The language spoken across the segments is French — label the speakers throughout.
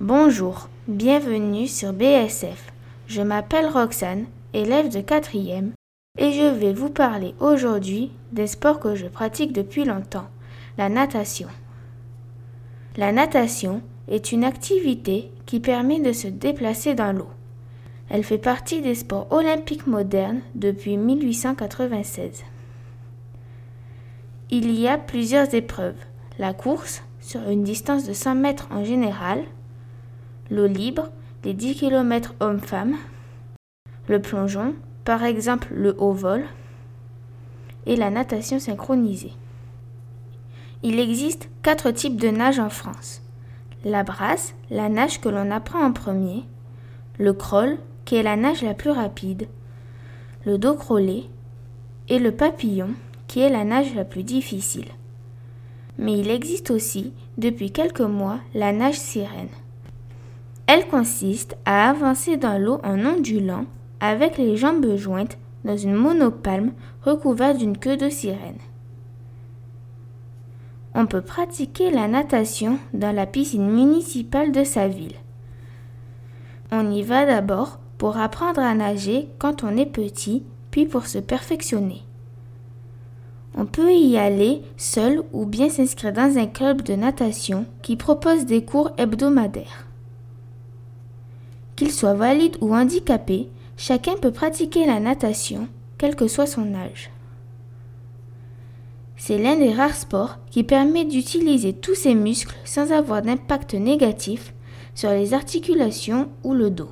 Speaker 1: Bonjour, bienvenue sur BSF. Je m'appelle Roxane, élève de 4e, et je vais vous parler aujourd'hui des sports que je pratique depuis longtemps, la natation. La natation est une activité qui permet de se déplacer dans l'eau. Elle fait partie des sports olympiques modernes depuis 1896. Il y a plusieurs épreuves. La course, sur une distance de 100 mètres en général, l'eau libre, les 10 km hommes-femmes, le plongeon, par exemple le haut vol, et la natation synchronisée. Il existe quatre types de nage en France. La brasse, la nage que l'on apprend en premier, le crawl, qui est la nage la plus rapide, le dos crawlé, et le papillon, qui est la nage la plus difficile. Mais il existe aussi, depuis quelques mois, la nage sirène. Elle consiste à avancer dans l'eau en ondulant avec les jambes jointes dans une monopalme recouverte d'une queue de sirène. On peut pratiquer la natation dans la piscine municipale de sa ville. On y va d'abord pour apprendre à nager quand on est petit, puis pour se perfectionner. On peut y aller seul ou bien s'inscrire dans un club de natation qui propose des cours hebdomadaires. Qu'il soit valide ou handicapé, chacun peut pratiquer la natation, quel que soit son âge. C'est l'un des rares sports qui permet d'utiliser tous ses muscles sans avoir d'impact négatif sur les articulations ou le dos.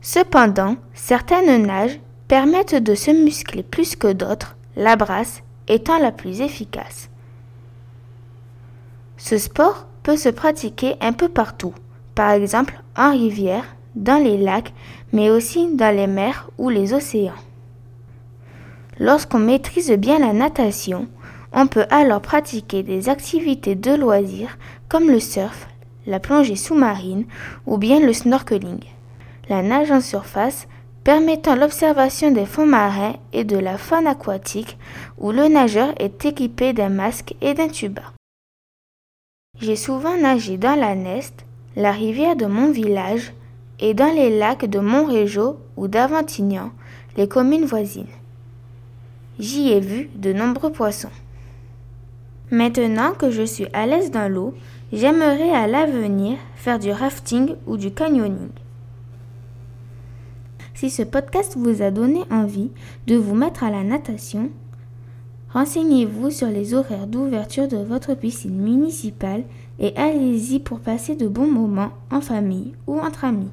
Speaker 1: Cependant, certaines nages permettent de se muscler plus que d'autres, la brasse étant la plus efficace. Ce sport peut se pratiquer un peu partout, par exemple en rivière, dans les lacs, mais aussi dans les mers ou les océans. Lorsqu'on maîtrise bien la natation, on peut alors pratiquer des activités de loisirs comme le surf, la plongée sous-marine ou bien le snorkeling. La nage en surface permettant l'observation des fonds marins et de la faune aquatique où le nageur est équipé d'un masque et d'un tuba. J'ai souvent nagé dans la Neste, la rivière de mon village, et dans les lacs de Montrégeau ou d'Aventignan, les communes voisines. J'y ai vu de nombreux poissons. Maintenant que je suis à l'aise dans l'eau, j'aimerais à l'avenir faire du rafting ou du canyoning. Si ce podcast vous a donné envie de vous mettre à la natation, renseignez-vous sur les horaires d'ouverture de votre piscine municipale et allez-y pour passer de bons moments en famille ou entre amis.